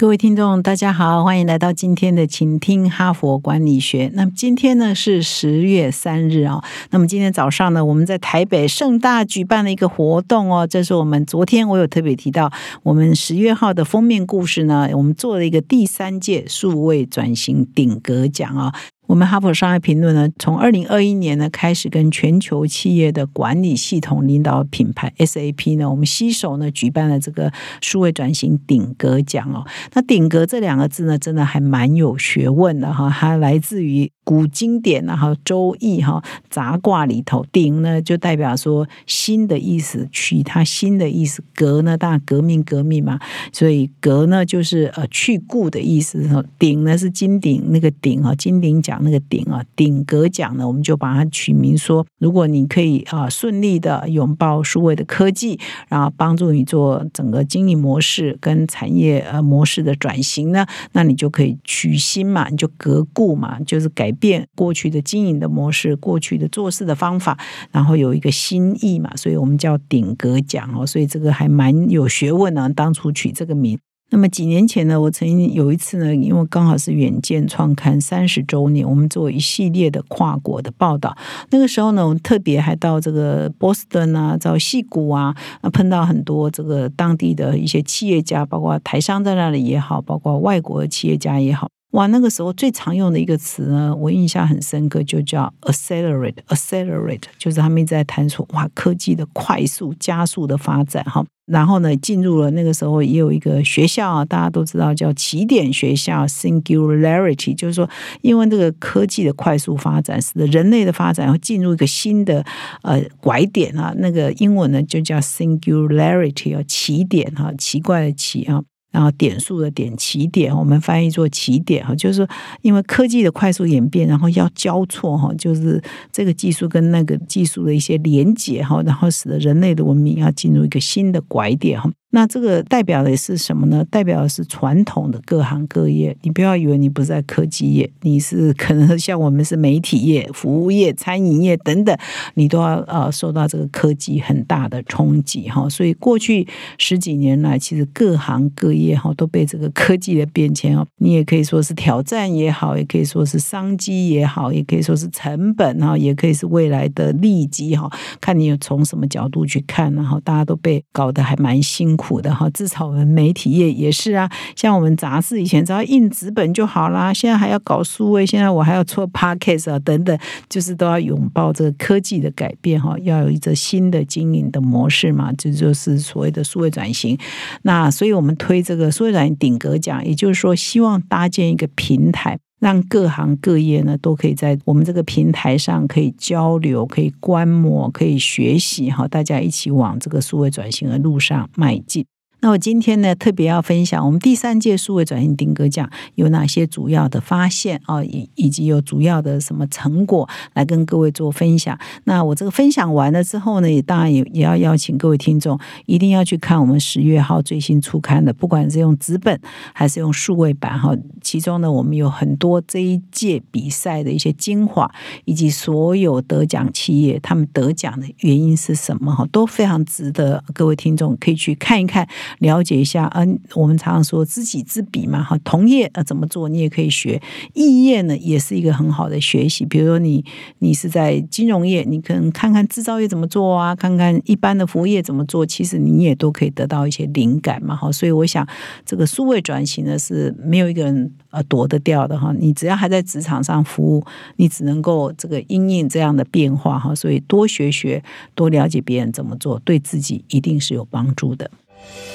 各位听众，大家好，欢迎来到今天的请听哈佛管理学。那么今天呢是十月三日啊。那么今天早上呢，我们在台北盛大举办了一个活动哦。这是我们昨天我有特别提到，我们十月号的封面故事呢，我们做了一个第三届数位转型顶格奖啊。我们哈佛商业评论呢，从二零二一年呢开始跟全球企业的管理系统领导品牌 SAP 呢，我们携手呢举办了这个数位转型顶格奖哦。那顶格这两个字呢，真的还蛮有学问的哈，它来自于古经典然后《周易》哈杂卦里头，顶呢就代表说新的意思，取它新的意思；革呢当然革命革命嘛，所以革呢就是呃去故的意思。顶呢是金鼎那个鼎啊，金鼎奖。那个顶啊，顶格奖呢，我们就把它取名说，如果你可以啊顺利的拥抱数位的科技，然后帮助你做整个经营模式跟产业呃模式的转型呢，那你就可以取新嘛，你就革故嘛，就是改变过去的经营的模式，过去的做事的方法，然后有一个新意嘛，所以我们叫顶格奖哦，所以这个还蛮有学问呢，当初取这个名。那么几年前呢，我曾经有一次呢，因为刚好是远见创刊三十周年，我们做一系列的跨国的报道。那个时候呢，我们特别还到这个波士顿啊，到西谷啊，碰到很多这个当地的一些企业家，包括台商在那里也好，包括外国企业家也好。哇，那个时候最常用的一个词呢，我印象很深刻，就叫 accelerate，accelerate，就是他们一直在谈说哇，科技的快速加速的发展哈。然后呢，进入了那个时候也有一个学校，大家都知道叫起点学校 （Singularity），就是说，因为这个科技的快速发展，使得人类的发展会进入一个新的呃拐点啊。那个英文呢就叫 Singularity 啊，起点哈，奇怪的奇啊。然后点数的点起点，我们翻译做起点哈，就是，因为科技的快速演变，然后要交错哈，就是这个技术跟那个技术的一些连接哈，然后使得人类的文明要进入一个新的拐点哈。那这个代表的是什么呢？代表的是传统的各行各业。你不要以为你不在科技业，你是可能 像我们是媒体业、服务业、餐饮业等等，你都要呃受到这个科技很大的冲击哈。所以过去十几年来，其实各行各业哈都被这个科技的变迁哦，你也可以说是挑战也好，也可以说是商机也好，也可以说是成本哈，也可以是未来的利基哈。看你从什么角度去看，然后大家都被搞得还蛮辛。苦的哈，至少我们媒体业也是啊。像我们杂志以前只要印纸本就好啦，现在还要搞数位，现在我还要做 podcast 啊等等，就是都要拥抱这个科技的改变哈，要有一个新的经营的模式嘛，这就是所谓的数位转型。那所以我们推这个数位转型顶格奖，也就是说希望搭建一个平台。让各行各业呢都可以在我们这个平台上可以交流、可以观摩、可以学习，哈，大家一起往这个数位转型的路上迈进。那我今天呢，特别要分享我们第三届数位转型顶格奖有哪些主要的发现啊，以以及有主要的什么成果来跟各位做分享。那我这个分享完了之后呢，也当然也也要邀请各位听众一定要去看我们十月号最新出刊的，不管是用纸本还是用数位版哈。其中呢，我们有很多这一届比赛的一些精华，以及所有得奖企业他们得奖的原因是什么哈，都非常值得各位听众可以去看一看。了解一下，嗯，我们常常说知己知彼嘛，哈，同业呃怎么做，你也可以学；异业呢，也是一个很好的学习。比如说你你是在金融业，你可能看看制造业怎么做啊，看看一般的服务业怎么做，其实你也都可以得到一些灵感嘛，哈。所以我想，这个数位转型呢是没有一个人呃躲得掉的哈。你只要还在职场上服务，你只能够这个应应这样的变化哈。所以多学学，多了解别人怎么做，对自己一定是有帮助的。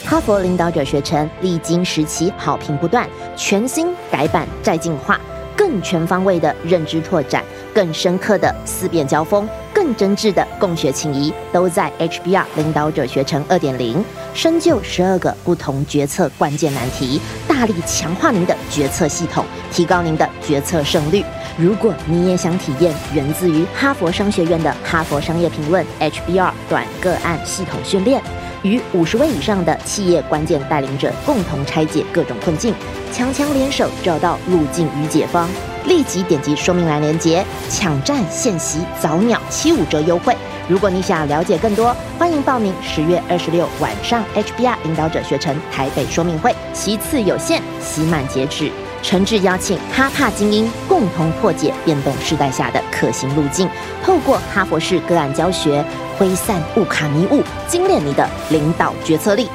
哈佛领导者学程历经时期，好评不断，全新改版再进化，更全方位的认知拓展，更深刻的思辨交锋，更真挚的共学情谊，都在 HBR 领导者学程二点零，深究十二个不同决策关键难题，大力强化您的决策系统，提高您的决策胜率。如果你也想体验源自于哈佛商学院的哈佛商业评论 HBR 短个案系统训练。与五十位以上的企业关键带领者共同拆解各种困境，强强联手找到路径与解方。立即点击说明栏链接，抢占现席早鸟七五折优惠。如果你想了解更多，欢迎报名十月二十六晚上 HBR 领导者学程台北说明会，席次有限，席满截止。诚挚邀请哈帕精英共同破解变动时代下的可行路径，透过哈佛式个案教学，挥散乌卡迷雾，精炼你的领导决策力。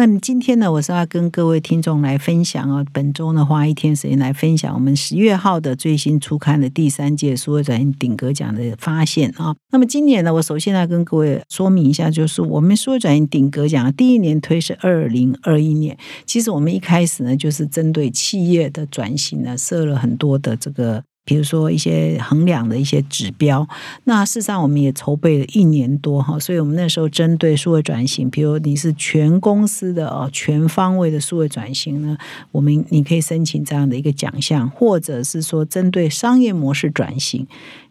那么今天呢，我是要跟各位听众来分享哦，本周呢花一天时间来分享我们十月号的最新出刊的第三届数位转型顶格奖的发现啊。那么今年呢，我首先来跟各位说明一下，就是我们数位转型顶格奖第一年推是二零二一年，其实我们一开始呢，就是针对企业的转型呢，设了很多的这个。比如说一些衡量的一些指标，那事实上我们也筹备了一年多哈，所以我们那时候针对数位转型，比如你是全公司的哦全方位的数位转型呢，我们你可以申请这样的一个奖项，或者是说针对商业模式转型。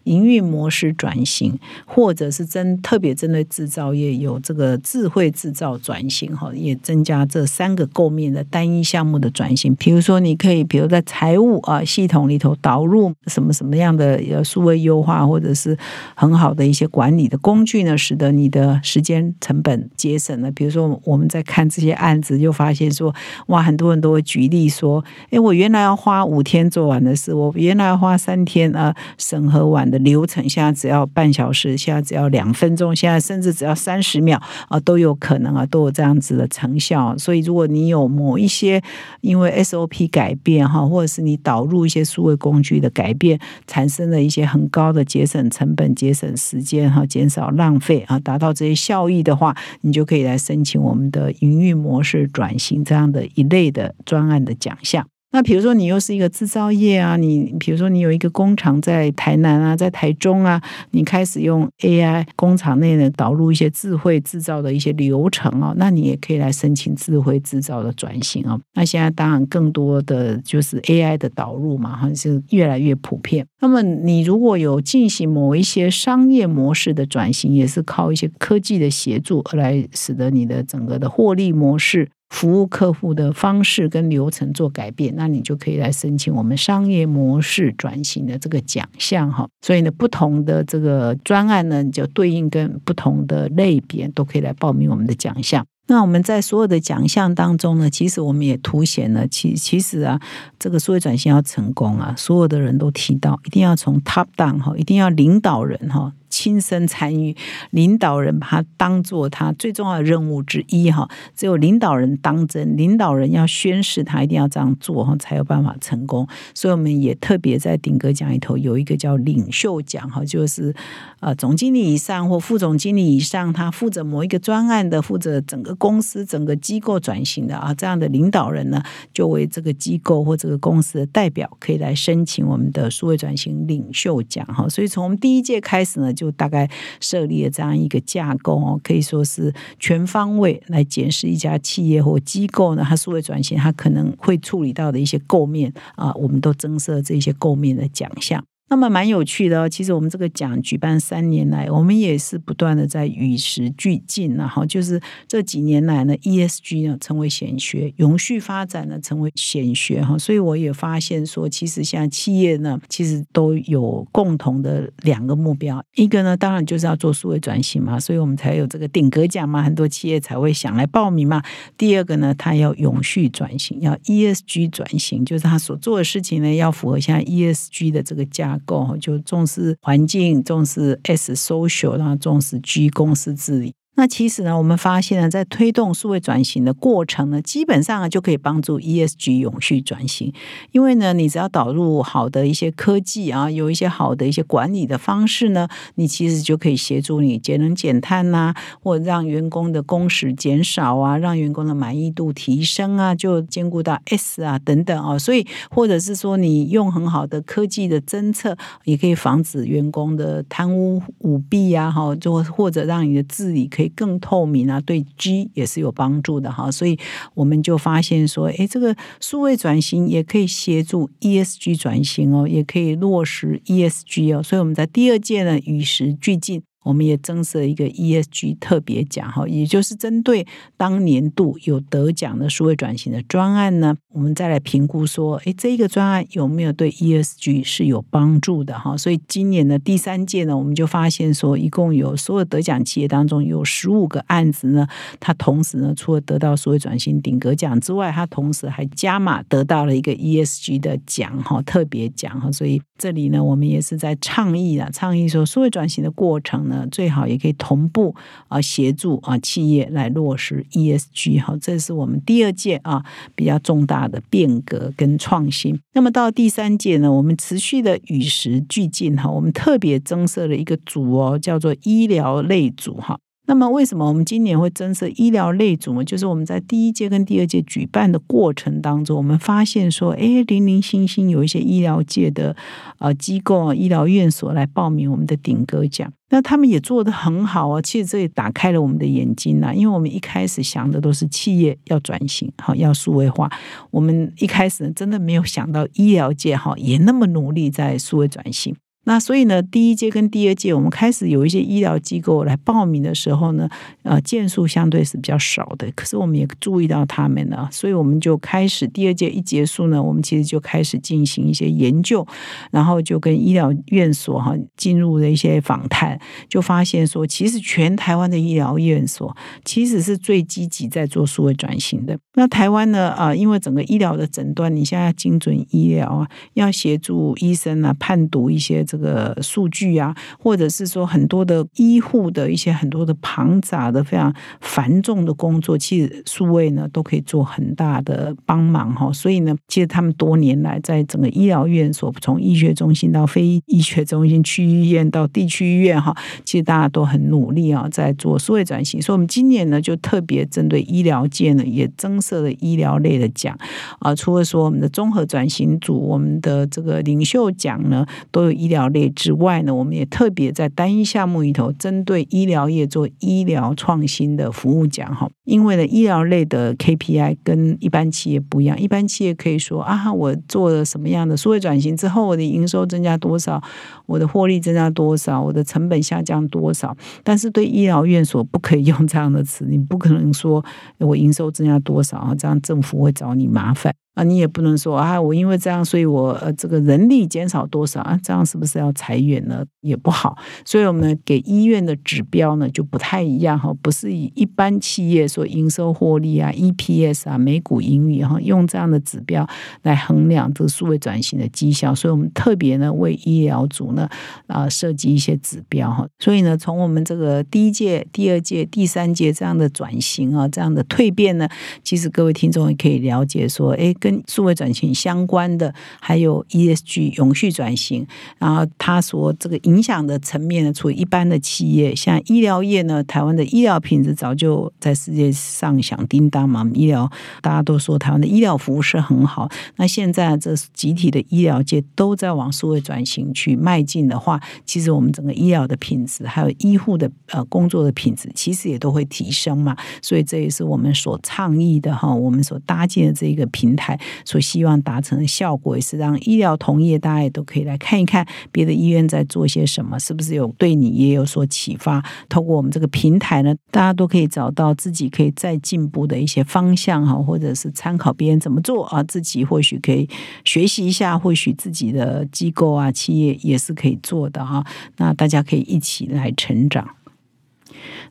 营运模式转型，或者是针特别针对制造业有这个智慧制造转型哈，也增加这三个构面的单一项目的转型。比如说，你可以比如在财务啊系统里头导入什么什么样的呃数位优化，或者是很好的一些管理的工具呢，使得你的时间成本节省了。比如说，我们在看这些案子，就发现说，哇，很多人都会举例说，哎，我原来要花五天做完的事，我原来要花三天啊审核完。的流程现在只要半小时，现在只要两分钟，现在甚至只要三十秒啊，都有可能啊，都有这样子的成效。所以，如果你有某一些因为 SOP 改变哈，或者是你导入一些数位工具的改变，产生了一些很高的节省成本、节省时间哈、减少浪费啊，达到这些效益的话，你就可以来申请我们的营运模式转型这样的一类的专案的奖项。那比如说你又是一个制造业啊，你比如说你有一个工厂在台南啊，在台中啊，你开始用 AI 工厂内呢导入一些智慧制造的一些流程啊，那你也可以来申请智慧制造的转型啊。那现在当然更多的就是 AI 的导入嘛，哈，是越来越普遍。那么你如果有进行某一些商业模式的转型，也是靠一些科技的协助而来使得你的整个的获利模式。服务客户的方式跟流程做改变，那你就可以来申请我们商业模式转型的这个奖项哈。所以呢，不同的这个专案呢，就对应跟不同的类别都可以来报名我们的奖项。那我们在所有的奖项当中呢，其实我们也凸显了，其其实啊，这个数位转型要成功啊，所有的人都提到，一定要从 top down 哈，一定要领导人哈。亲身参与，领导人把它当做他最重要的任务之一哈。只有领导人当真，领导人要宣誓，他一定要这样做哈，才有办法成功。所以我们也特别在顶格奖里头有一个叫领袖奖哈，就是呃总经理以上或副总经理以上，他负责某一个专案的，负责整个公司整个机构转型的啊，这样的领导人呢，就为这个机构或这个公司的代表，可以来申请我们的数位转型领袖奖哈。所以从第一届开始呢。就大概设立了这样一个架构哦，可以说是全方位来检视一家企业或机构呢，它数位转型，它可能会处理到的一些构面啊，我们都增设这些构面的奖项。那么蛮有趣的哦，其实我们这个奖举办三年来，我们也是不断的在与时俱进然后就是这几年来呢，ESG 呢成为显学，永续发展呢成为显学哈。所以我也发现说，其实像企业呢，其实都有共同的两个目标，一个呢，当然就是要做数位转型嘛，所以我们才有这个顶格奖嘛，很多企业才会想来报名嘛。第二个呢，它要永续转型，要 ESG 转型，就是他所做的事情呢，要符合现在 ESG 的这个价。够就重视环境，重视 S social，然后重视 G 公司治理。那其实呢，我们发现呢，在推动数位转型的过程呢，基本上就可以帮助 ESG 永续转型。因为呢，你只要导入好的一些科技啊，有一些好的一些管理的方式呢，你其实就可以协助你节能减碳呐，或让员工的工时减少啊，让员工的满意度提升啊，就兼顾到 S 啊等等啊。所以，或者是说你用很好的科技的侦测，也可以防止员工的贪污舞弊啊，哈，就或者让你的治理可以。更透明啊，对 G 也是有帮助的哈。所以我们就发现说，哎，这个数位转型也可以协助 ESG 转型哦，也可以落实 ESG 哦。所以我们在第二届呢，与时俱进。我们也增设一个 ESG 特别奖哈，也就是针对当年度有得奖的数位转型的专案呢，我们再来评估说，哎，这一个专案有没有对 ESG 是有帮助的哈？所以今年的第三届呢，我们就发现说，一共有所有得奖企业当中有十五个案子呢，它同时呢，除了得到数位转型顶格奖之外，它同时还加码得到了一个 ESG 的奖哈，特别奖哈。所以这里呢，我们也是在倡议啊，倡议说数位转型的过程。那，最好也可以同步啊，协助啊企业来落实 ESG 哈，这是我们第二届啊比较重大的变革跟创新。那么到第三届呢，我们持续的与时俱进哈，我们特别增设了一个组哦，叫做医疗类组哈。那么，为什么我们今年会增设医疗类组呢？就是我们在第一届跟第二届举办的过程当中，我们发现说，哎，零零星星有一些医疗界的呃机构啊、医疗院所来报名我们的顶格奖，那他们也做得很好啊。其实这也打开了我们的眼睛呐，因为我们一开始想的都是企业要转型，好要数位化，我们一开始真的没有想到医疗界哈也那么努力在数位转型。那所以呢，第一届跟第二届，我们开始有一些医疗机构来报名的时候呢，呃，件数相对是比较少的。可是我们也注意到他们呢，所以我们就开始第二届一结束呢，我们其实就开始进行一些研究，然后就跟医疗院所哈进入了一些访谈，就发现说，其实全台湾的医疗院所其实是最积极在做数位转型的。那台湾呢，啊，因为整个医疗的诊断，你现在要精准医疗啊，要协助医生啊判读一些这。个数据啊，或者是说很多的医护的一些很多的庞杂的非常繁重的工作，其实数位呢都可以做很大的帮忙哈。所以呢，其实他们多年来在整个医疗院所，从医学中心到非医学中心、区医院到地区医院哈，其实大家都很努力啊，在做数位转型。所以，我们今年呢就特别针对医疗界呢，也增设了医疗类的奖啊。除了说我们的综合转型组，我们的这个领袖奖呢，都有医疗。类之外呢，我们也特别在单一项目里头，针对医疗业做医疗创新的服务奖哈。因为呢，医疗类的 KPI 跟一般企业不一样，一般企业可以说啊，我做了什么样的数位转型之后，我的营收增加多少，我的获利增加多少，我的成本下降多少。但是对医疗院所不可以用这样的词，你不可能说我营收增加多少啊，这样政府会找你麻烦。啊，你也不能说啊，我因为这样，所以我呃这个人力减少多少啊？这样是不是要裁员呢？也不好。所以我们给医院的指标呢就不太一样哈，不是以一般企业说营收获利啊、EPS 啊、每股盈余哈，用这样的指标来衡量这个数位转型的绩效。所以我们特别呢为医疗组呢啊设计一些指标哈。所以呢，从我们这个第一届、第二届、第三届这样的转型啊，这样的蜕变呢，其实各位听众也可以了解说，哎，跟跟数位转型相关的，还有 ESG 永续转型，然后它所这个影响的层面呢，除一般的企业，像医疗业呢，台湾的医疗品质早就在世界上响叮当嘛。医疗大家都说台湾的医疗服务是很好，那现在这集体的医疗界都在往数位转型去迈进的话，其实我们整个医疗的品质，还有医护的呃工作的品质，其实也都会提升嘛。所以这也是我们所倡议的哈，我们所搭建的这个平台。所希望达成的效果也是让医疗同业大家也都可以来看一看别的医院在做些什么，是不是有对你也有所启发？透过我们这个平台呢，大家都可以找到自己可以再进步的一些方向哈，或者是参考别人怎么做啊，自己或许可以学习一下，或许自己的机构啊、企业也是可以做的哈。那大家可以一起来成长。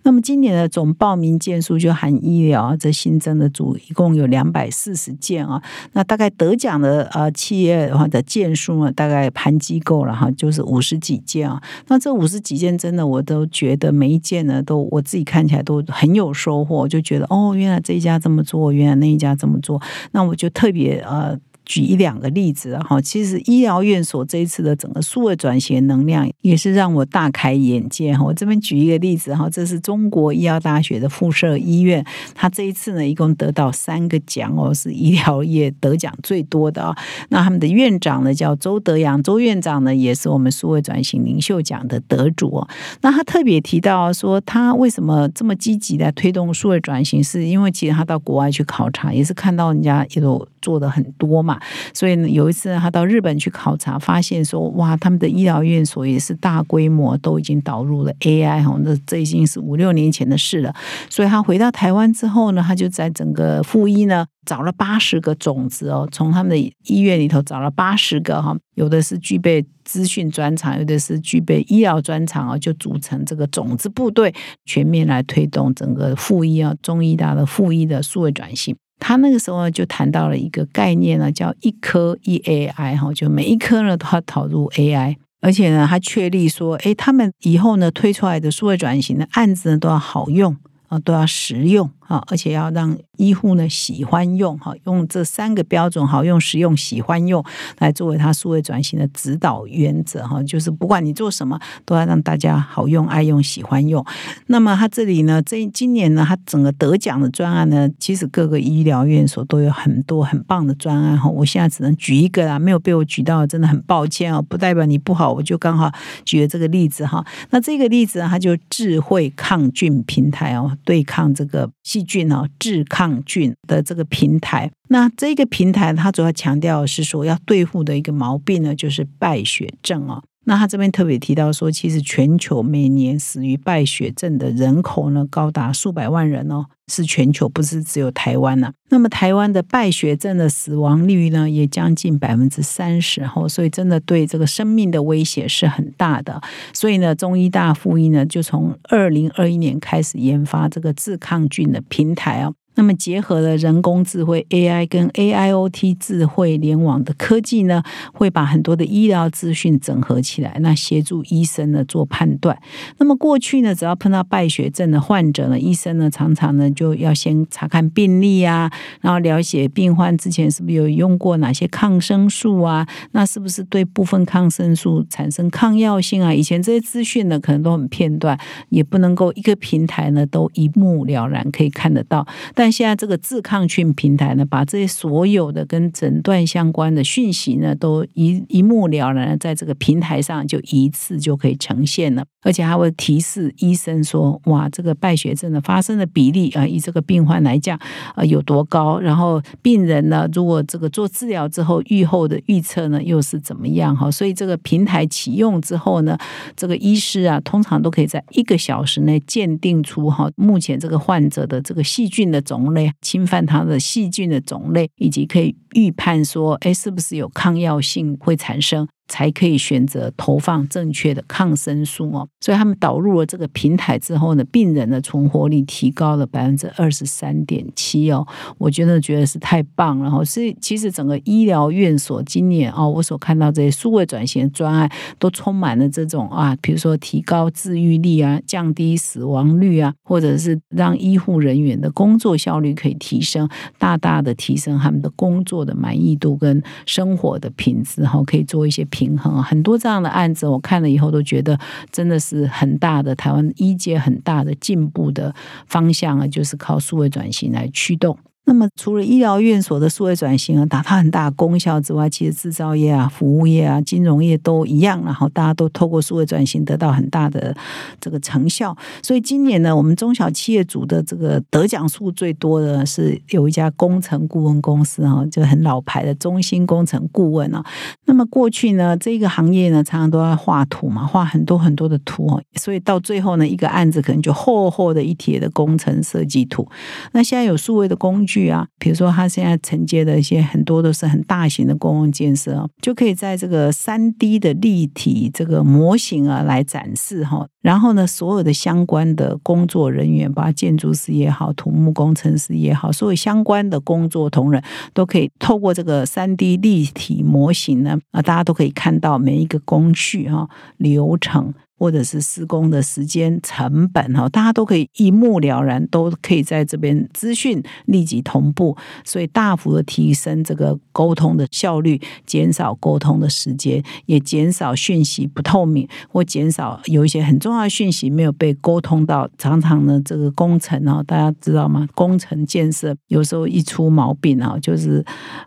那么今年的总报名件数就含医疗这新增的组，一共有两百四十件啊。那大概得奖的呃企业的话的件数呢，大概盘机构了哈，就是五十几件啊。那这五十几件真的我都觉得每一件呢，都我自己看起来都很有收获，就觉得哦，原来这一家这么做，原来那一家这么做，那我就特别呃。举一两个例子哈。其实医疗院所这一次的整个数位转型能量也是让我大开眼界哈。我这边举一个例子哈，这是中国医药大学的附设医院，它这一次呢一共得到三个奖哦，是医疗业得奖最多的啊。那他们的院长呢叫周德阳，周院长呢也是我们数位转型领袖奖的得主。那他特别提到说，他为什么这么积极的推动数位转型，是因为其实他到国外去考察，也是看到人家也都做的很多嘛。所以呢，有一次他到日本去考察，发现说，哇，他们的医疗院所也是大规模都已经导入了 AI 哈，那这已经是五六年前的事了。所以他回到台湾之后呢，他就在整个附医呢。找了八十个种子哦，从他们的医院里头找了八十个哈，有的是具备资讯专长，有的是具备医疗专长哦，就组成这个种子部队，全面来推动整个复医啊，中医大的复医的数位转型。他那个时候就谈到了一个概念呢，叫一科一 AI 哈，就每一科呢都要导入 AI，而且呢，他确立说，哎，他们以后呢推出来的数位转型的案子呢都要好用。啊，都要实用。啊，而且要让医护呢喜欢用哈，用这三个标准好用、实用、喜欢用来作为他数位转型的指导原则哈，就是不管你做什么，都要让大家好用、爱用、喜欢用。那么他这里呢，这今年呢，他整个得奖的专案呢，其实各个医疗院所都有很多很棒的专案哈。我现在只能举一个啦，没有被我举到，真的很抱歉哦，不代表你不好，我就刚好举了这个例子哈。那这个例子呢，它就智慧抗菌平台哦，对抗这个。细菌哦，致抗菌的这个平台，那这个平台它主要强调是说要对付的一个毛病呢，就是败血症哦。那他这边特别提到说，其实全球每年死于败血症的人口呢，高达数百万人哦，是全球，不是只有台湾呢。那么台湾的败血症的死亡率呢，也将近百分之三十哦，所以真的对这个生命的威胁是很大的。所以呢，中医大附医呢，就从二零二一年开始研发这个治抗菌的平台哦。那么结合了人工智慧 AI 跟 AIoT 智慧联网的科技呢，会把很多的医疗资讯整合起来，那协助医生呢做判断。那么过去呢，只要碰到败血症的患者呢，医生呢常常呢就要先查看病历啊，然后了解病患之前是不是有用过哪些抗生素啊，那是不是对部分抗生素产生抗药性啊？以前这些资讯呢可能都很片段，也不能够一个平台呢都一目了然可以看得到，但现在这个自抗菌平台呢，把这些所有的跟诊断相关的讯息呢，都一一目了然在这个平台上就一次就可以呈现了，而且还会提示医生说，哇，这个败血症的发生的比例啊，以这个病患来讲啊有多高，然后病人呢，如果这个做治疗之后愈后的预测呢又是怎么样哈？所以这个平台启用之后呢，这个医师啊，通常都可以在一个小时内鉴定出哈目前这个患者的这个细菌的种。种类侵犯它的细菌的种类，以及可以预判说，哎，是不是有抗药性会产生？才可以选择投放正确的抗生素哦，所以他们导入了这个平台之后呢，病人的存活率提高了百分之二十三点七哦，我觉得觉得是太棒了哈。所以其实整个医疗院所今年哦，我所看到这些数位转型专案都充满了这种啊，比如说提高治愈率啊，降低死亡率啊，或者是让医护人员的工作效率可以提升，大大的提升他们的工作的满意度跟生活的品质哈，可以做一些。平衡很多这样的案子，我看了以后都觉得真的是很大的台湾医界很大的进步的方向啊，就是靠数位转型来驱动。那么，除了医疗院所的数位转型啊，达到很大功效之外，其实制造业啊、服务业啊、金融业都一样，然后大家都透过数位转型得到很大的这个成效。所以今年呢，我们中小企业组的这个得奖数最多的是有一家工程顾问公司啊，就很老牌的中兴工程顾问啊。那么过去呢，这个行业呢，常常都要画图嘛，画很多很多的图哦，所以到最后呢，一个案子可能就厚厚的一叠的工程设计图。那现在有数位的工具。啊，比如说他现在承接的一些很多都是很大型的公共建设，就可以在这个三 D 的立体这个模型啊来展示哈。然后呢，所有的相关的工作人员，包括建筑师也好、土木工程师也好，所有相关的工作同仁，都可以透过这个三 D 立体模型呢，啊，大家都可以看到每一个工序哈流程。或者是施工的时间成本哈，大家都可以一目了然，都可以在这边资讯立即同步，所以大幅的提升这个沟通的效率，减少沟通的时间，也减少讯息不透明或减少有一些很重要的讯息没有被沟通到。常常呢，这个工程啊，大家知道吗？工程建设有时候一出毛病啊，就是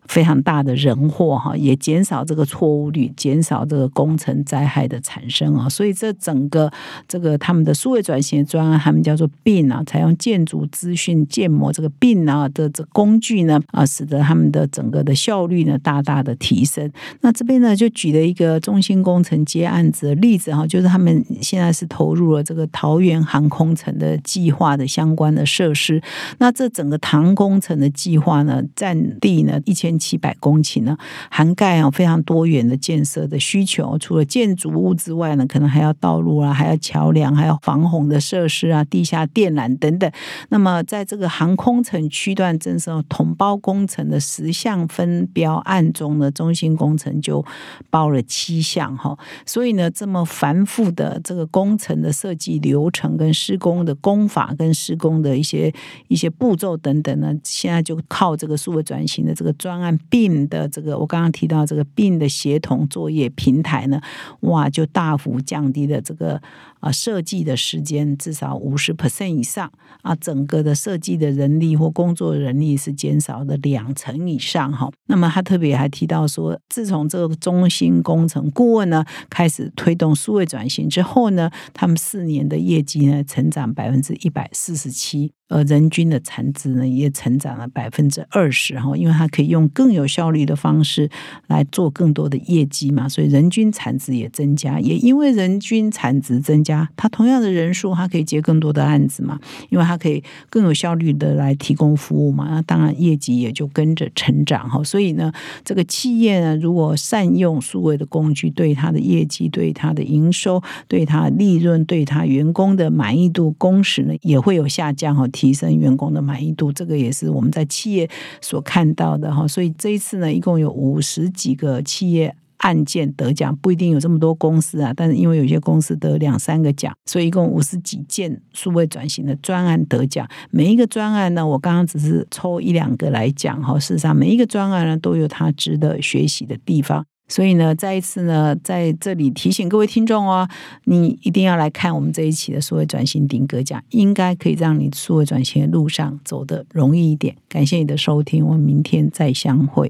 非常大的人祸哈，也减少这个错误率，减少这个工程灾害的产生啊。所以这整个这个他们的数位转型专案，他们叫做 BIM 啊，采用建筑资讯建模这个 BIM 啊的这工具呢啊，使得他们的整个的效率呢大大的提升。那这边呢就举了一个中心工程接案子的例子哈，就是他们现在是投入了这个桃园航空城的计划的相关的设施。那这整个唐工程的计划呢，占地呢一千七百公顷呢，涵盖啊非常多元的建设的需求，除了建筑物之外呢，可能还要到道路啊，还有桥梁，还有防洪的设施啊，地下电缆等等。那么在这个航空城区段增设统包工程的十项分标案中呢，中心工程就包了七项哈。所以呢，这么繁复的这个工程的设计流程跟施工的工法跟施工的一些一些步骤等等呢，现在就靠这个数位转型的这个专案并的这个我刚刚提到这个并的协同作业平台呢，哇，就大幅降低了这个。啊，设计的时间至少五十 percent 以上啊，整个的设计的人力或工作人力是减少的两成以上哈。那么他特别还提到说，自从这个中心工程顾问呢开始推动数位转型之后呢，他们四年的业绩呢成长百分之一百四十七。呃，人均的产值呢也成长了百分之二十哈，因为它可以用更有效率的方式来做更多的业绩嘛，所以人均产值也增加。也因为人均产值增加，他同样的人数，他可以接更多的案子嘛，因为他可以更有效率的来提供服务嘛，那当然业绩也就跟着成长哈。所以呢，这个企业呢，如果善用数位的工具，对它的业绩、对它的营收、对它利润、对它员工的满意度、工时呢，也会有下降哈。提升员工的满意度，这个也是我们在企业所看到的哈。所以这一次呢，一共有五十几个企业案件得奖，不一定有这么多公司啊。但是因为有些公司得两三个奖，所以一共五十几件数位转型的专案得奖。每一个专案呢，我刚刚只是抽一两个来讲哈。事实上，每一个专案呢，都有它值得学习的地方。所以呢，再一次呢，在这里提醒各位听众哦，你一定要来看我们这一期的数位转型顶格奖，应该可以让你数位转型的路上走得容易一点。感谢你的收听，我们明天再相会。